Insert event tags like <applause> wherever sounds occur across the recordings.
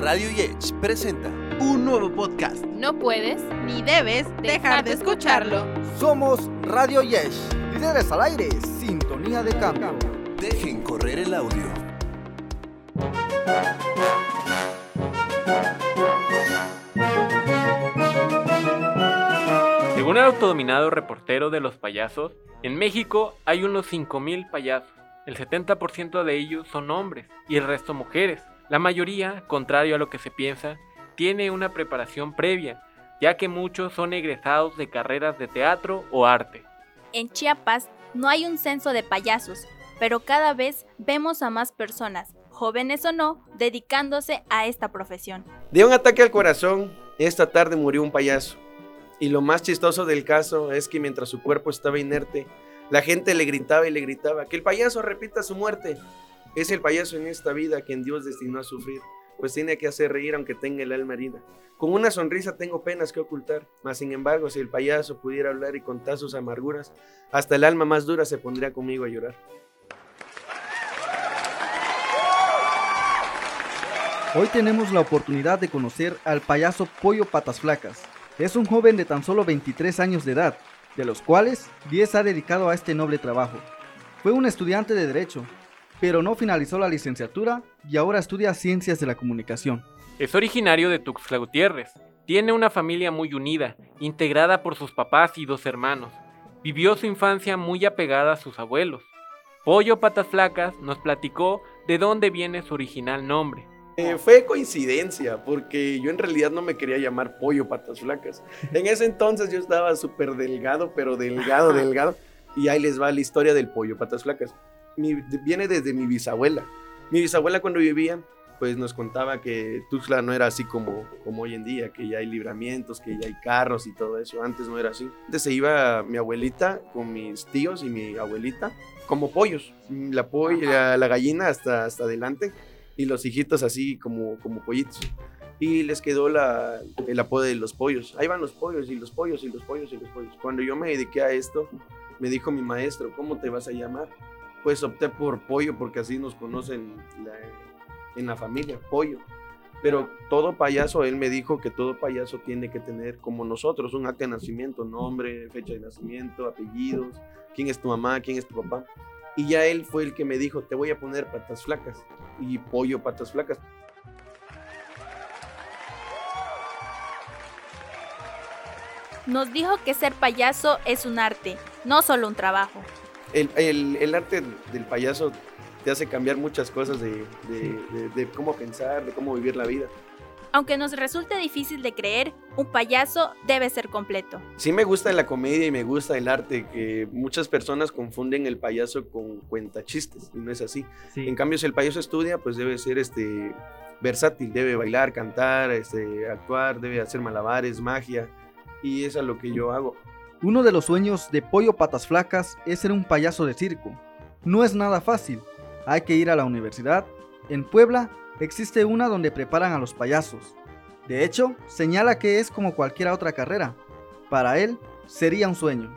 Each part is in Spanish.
Radio Yech presenta un nuevo podcast. No puedes ni debes dejar de escucharlo. Somos Radio Yesh, líderes al aire, sintonía de cambio. Dejen correr el audio. Según el autodominado reportero de los payasos, en México hay unos 5.000 payasos. El 70% de ellos son hombres y el resto mujeres. La mayoría, contrario a lo que se piensa, tiene una preparación previa, ya que muchos son egresados de carreras de teatro o arte. En Chiapas no hay un censo de payasos, pero cada vez vemos a más personas, jóvenes o no, dedicándose a esta profesión. De un ataque al corazón, esta tarde murió un payaso. Y lo más chistoso del caso es que mientras su cuerpo estaba inerte, la gente le gritaba y le gritaba que el payaso repita su muerte. Es el payaso en esta vida quien Dios destinó a sufrir, pues tiene que hacer reír aunque tenga el alma herida. Con una sonrisa tengo penas que ocultar, mas sin embargo si el payaso pudiera hablar y contar sus amarguras, hasta el alma más dura se pondría conmigo a llorar. Hoy tenemos la oportunidad de conocer al payaso Pollo Patas Flacas. Es un joven de tan solo 23 años de edad, de los cuales 10 ha dedicado a este noble trabajo. Fue un estudiante de Derecho, pero no finalizó la licenciatura y ahora estudia Ciencias de la Comunicación. Es originario de Tuxtla Gutiérrez. Tiene una familia muy unida, integrada por sus papás y dos hermanos. Vivió su infancia muy apegada a sus abuelos. Pollo Patas Flacas nos platicó de dónde viene su original nombre. Eh, fue coincidencia, porque yo en realidad no me quería llamar pollo patas flacas. En ese entonces yo estaba súper delgado, pero delgado, <laughs> delgado. Y ahí les va la historia del pollo patas flacas. Mi- viene desde mi bisabuela. Mi bisabuela cuando vivía, pues nos contaba que Tuxtla no era así como, como hoy en día, que ya hay libramientos, que ya hay carros y todo eso. Antes no era así. Antes se iba mi abuelita con mis tíos y mi abuelita como pollos. La, poll- la, la gallina hasta, hasta adelante y los hijitos así como, como pollitos. Y les quedó la, el apodo de los pollos. Ahí van los pollos y los pollos y los pollos y los pollos. Cuando yo me dediqué a esto, me dijo mi maestro, ¿cómo te vas a llamar? Pues opté por pollo porque así nos conocen en la familia, pollo. Pero todo payaso, él me dijo que todo payaso tiene que tener, como nosotros, un acta de nacimiento, nombre, fecha de nacimiento, apellidos, quién es tu mamá, quién es tu papá. Y ya él fue el que me dijo, te voy a poner patas flacas y pollo patas flacas. Nos dijo que ser payaso es un arte, no solo un trabajo. El, el- el arte del payaso te hace cambiar muchas cosas de, de- de- de cómo pensar, de cómo vivir la vida. Aunque nos resulte difícil de creer, un payaso debe ser completo. Sí me gusta la comedia y me gusta el arte, que muchas personas confunden el payaso con cuentachistes, y no es así. En cambio, si el payaso estudia, pues debe ser este versátil, debe bailar, cantar, este, actuar, debe hacer malabares, magia, y eso es lo que yo hago. Uno de los sueños de Pollo Patas Flacas es ser un payaso de circo. No es nada fácil. Hay que ir a la universidad. En Puebla existe una donde preparan a los payasos. De hecho, señala que es como cualquier otra carrera. Para él, sería un sueño.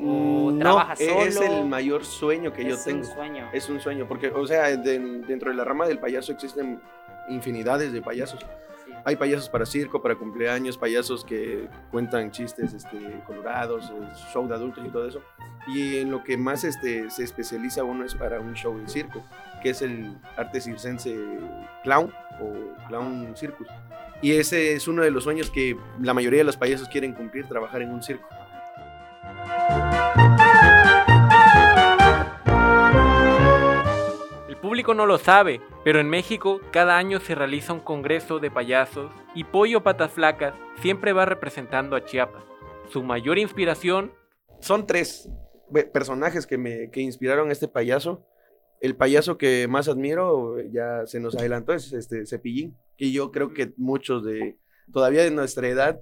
O no, trabaja es solo. el mayor sueño que yo Es tengo. un sueño. Es un sueño, porque, o sea, de- dentro de la rama del payaso existen infinidades de payasos. Hay payasos para circo, para cumpleaños, payasos que cuentan chistes este, colorados, eh, show de adultos y todo eso. Y en lo que más este, se especializa uno es para un show de circo, que es el arte circense clown o clown circus. Y ese es uno de los sueños que la mayoría de los payasos quieren cumplir, trabajar en un circo. Público no lo sabe, pero en México cada año se realiza un congreso de payasos y Pollo Patas Flacas siempre va representando a Chiapas. Su mayor inspiración son tres ve- personajes que me que inspiraron a este payaso. El payaso que más admiro, ya se nos adelantó, es este Cepillín, que yo creo que muchos de todavía de nuestra edad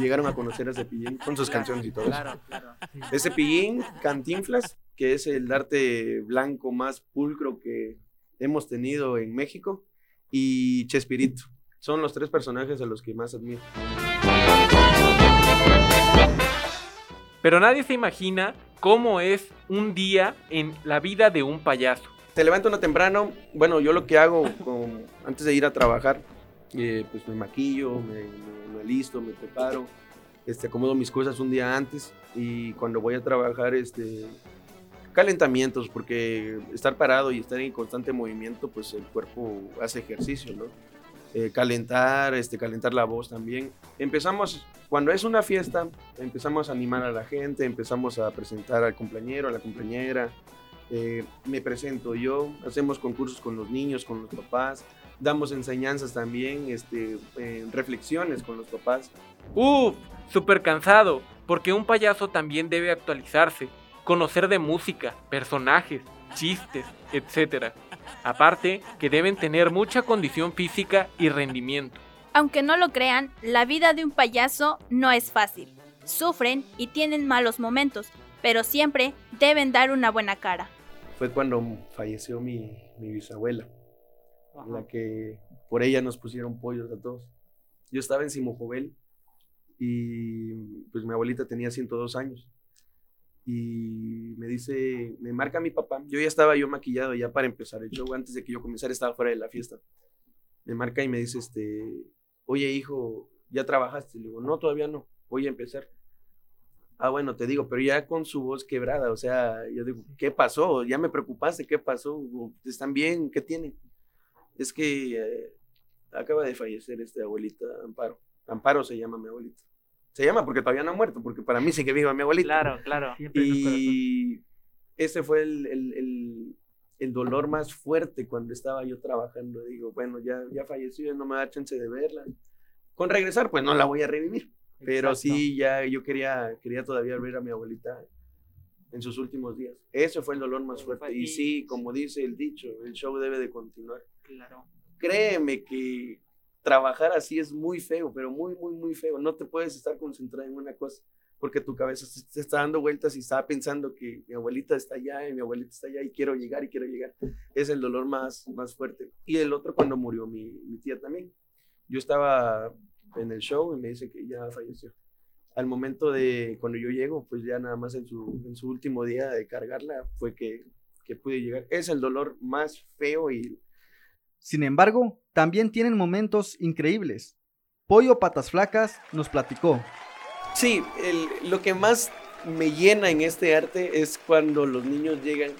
llegaron a conocer a Cepillín con sus canciones y todo eso. Claro, claro. Es Cepillín, Cantinflas, que es el arte blanco más pulcro que hemos tenido en México, y Chespirito. Son los tres personajes a los que más admiro. Pero nadie se imagina cómo es un día en la vida de un payaso. te levanto uno temprano, bueno, yo lo que hago con- antes de ir a trabajar, eh, pues me maquillo, me, me, me alisto, me preparo, este, acomodo mis cosas un día antes y cuando voy a trabajar, este, calentamientos, porque estar parado y estar en constante movimiento, pues el cuerpo hace ejercicio, ¿no? Eh, calentar, este, calentar la voz también. Empezamos, cuando es una fiesta, empezamos a animar a la gente, empezamos a presentar al compañero, a la compañera, eh, me presento yo, hacemos concursos con los niños, con los papás, damos enseñanzas también, este, eh, reflexiones con los papás. Uf, súper cansado, porque un payaso también debe actualizarse, conocer de música, personajes, chistes, etc. Aparte que deben tener mucha condición física y rendimiento. Aunque no lo crean, la vida de un payaso no es fácil. Sufren y tienen malos momentos, pero siempre deben dar una buena cara. Fue cuando falleció mi, mi bisabuela, la que por ella nos pusieron pollos a todos. Yo estaba en Simojovel y pues mi abuelita tenía 102 años. Y me dice, me marca mi papá. Yo ya estaba yo maquillado ya para empezar el show. Antes de que yo comenzara estaba fuera de la fiesta. Me marca y me dice, este, oye hijo, ¿ya trabajaste? Le digo, no, todavía no, voy a empezar. Ah, bueno, te digo, pero ya con su voz quebrada, o sea, yo digo, ¿qué pasó? Ya me preocupaste, ¿qué pasó? ¿Están bien? ¿Qué tienen? Es que eh, acaba de fallecer esta abuelita Amparo. Amparo se llama mi abuelita. Se llama porque todavía no ha muerto, porque para mí sigue viva mi abuelita. Claro, claro. Y ese fue el, el, el, el, dolor más fuerte cuando estaba yo trabajando. Digo, bueno, ya, ya falleció, no me da chance de verla. Con regresar, pues no la voy a revivir. Pero Exacto. sí, ya yo quería, quería todavía ver a mi abuelita en sus últimos días. Ese fue el dolor más fuerte. Y sí, como dice el dicho, el show debe de continuar. Claro. Créeme que trabajar así es muy feo, pero muy, muy, muy feo. No te puedes estar concentrado en una cosa porque tu cabeza se, está dando vueltas y está pensando que mi abuelita está allá y mi abuelita está allá y quiero llegar y quiero llegar. Es el dolor más, más fuerte. Y el otro cuando murió mi, mi tía también. Yo estaba en el show y me dice que ya falleció. Al momento de cuando yo llego, pues ya nada más en su, en su último día de cargarla fue que, que pude llegar. Es el dolor más feo y Sin embargo, también tienen momentos increíbles. Pollo Patas Flacas nos platicó. Sí, lo que más me llena en este arte es cuando los niños llegan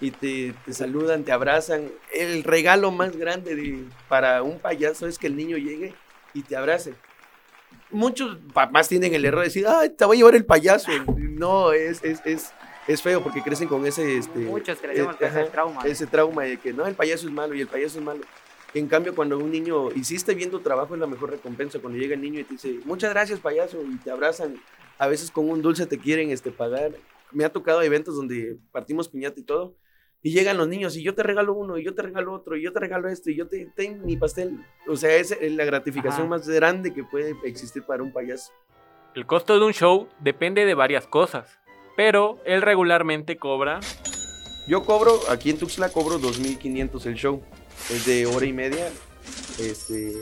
y te, saludan, te abrazan. El regalo más grande de- para un payaso es que el niño llegue y te abrace. Muchos papás tienen el error de decir, ay, te voy a llevar el payaso. No, es, es, es, es feo porque crecen con ese... Este, Muchos crecemos eh, con ese ajá, trauma. ese trauma de que no, el payaso es malo y el payaso es malo. En cambio, cuando un niño hiciste bien tu trabajo, es la mejor recompensa. Cuando llega el niño y te dice, muchas gracias, payaso, y te abrazan, a veces con un dulce te quieren este, pagar. Me ha tocado eventos donde partimos piñata y todo, y llegan los niños, y yo te regalo uno, y yo te regalo otro, y yo te regalo esto, y yo te tengo mi pastel. O sea, es la gratificación Ajá. más grande que puede existir para un payaso. El costo de un show depende de varias cosas, pero él regularmente cobra Yo cobro, aquí en Tuxtla cobro 2.500 el show. Es de hora y media, este,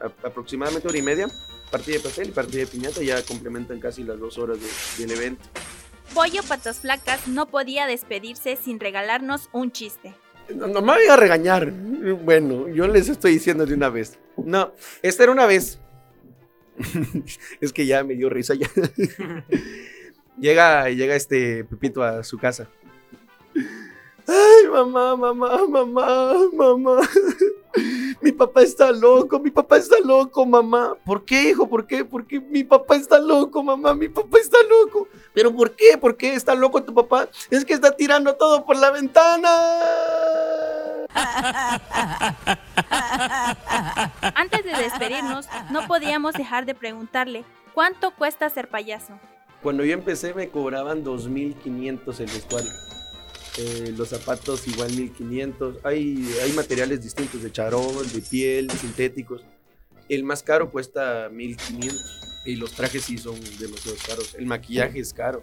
a- aproximadamente hora y media. Partida de pastel y partida de piñata ya complementan casi las dos horas de- del evento. Pollo Patas Flacas no podía despedirse sin regalarnos un chiste. No, no me voy a regañar. Bueno, yo les estoy diciendo de una vez. No, esta era una vez. <laughs> es que ya me dio risa ya. <laughs> llega, llega este Pepito a su casa. Ay, mamá, mamá, mamá, mamá. Mi papá está loco, mi papá está loco, mamá. ¿Por qué, hijo? ¿Por qué? Porque mi papá está loco, mamá, mi papá está loco. ¿Pero por qué? ¿Por qué está loco tu papá? Es que está tirando todo por la ventana. Antes de despedirnos, no podíamos dejar de preguntarle cuánto cuesta ser payaso. Cuando yo empecé me cobraban 2.500 el vestuario. Eh, los zapatos igual 1.500. Hay, hay materiales distintos de charol, de piel, sintéticos. El más caro cuesta 1.500 y los trajes sí son demasiado caros. El maquillaje es caro.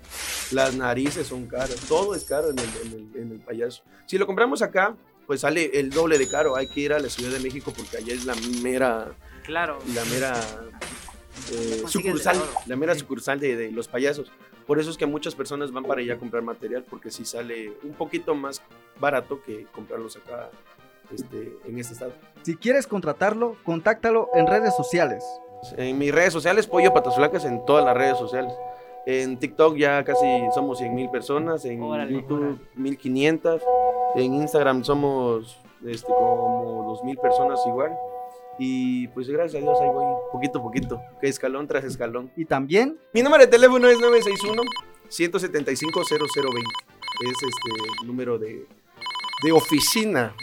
Las narices son caras. Todo es caro en el, en el- en el payaso. Si lo compramos acá, pues sale el doble de caro. Hay que ir a la Ciudad de México porque allá es la mera Claro. la mera eh, sucursal, la mera Sí. sucursal de, de los payasos. Por eso es que muchas personas van para allá a comprar material, porque sí sale un poquito más barato que comprarlos acá este, en este estado. Si quieres contratarlo, contáctalo en redes sociales. En mis redes sociales, Pollo Patas Flacas, en todas las redes sociales. En TikTok ya casi somos 100 mil personas, en Órale, YouTube órale. 1500, en Instagram somos este, como 2000 personas igual. Y pues gracias a Dios ahí voy poquito a poquito, que escalón tras escalón. Y también Mi número de teléfono es 961-175-0020. Es este número de, de oficina.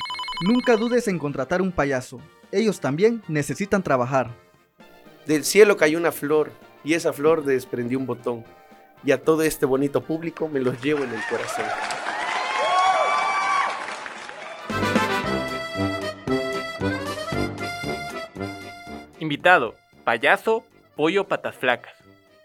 nunca dudes en contratar un payaso. Ellos también necesitan trabajar. Del cielo cayó una flor y esa flor desprendió un botón. Y a todo este bonito público me los llevo en el corazón. Invitado, payaso, pollo patas flacas.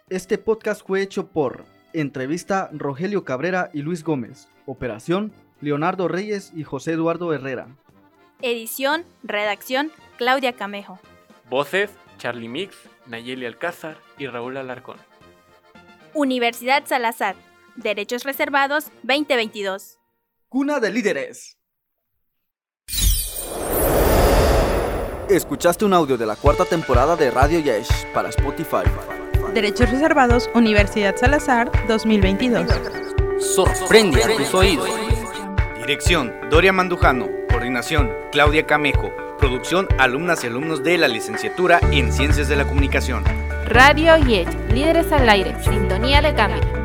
Este podcast fue hecho por Entrevista Rogelio Cabrera y Luis Gómez. Operación Leonardo Reyes y José Eduardo Herrera. Edición, redacción, Claudia Camejo. Voces, Charlie Mix, Nayeli Alcázar y Raúl Alarcón. Universidad Salazar. Derechos Reservados 2022. Cuna de líderes. Escuchaste un audio de la cuarta temporada de Radio Yesh para Spotify. Derechos reservados, Universidad Salazar 2022. Sorprende a tus oídos. Dirección, Doria Mandujano. Coordinación, Claudia Camejo. Producción, alumnas y alumnos de la licenciatura en Ciencias de la Comunicación. Radio Yech, líderes al aire, sintonía de cambio.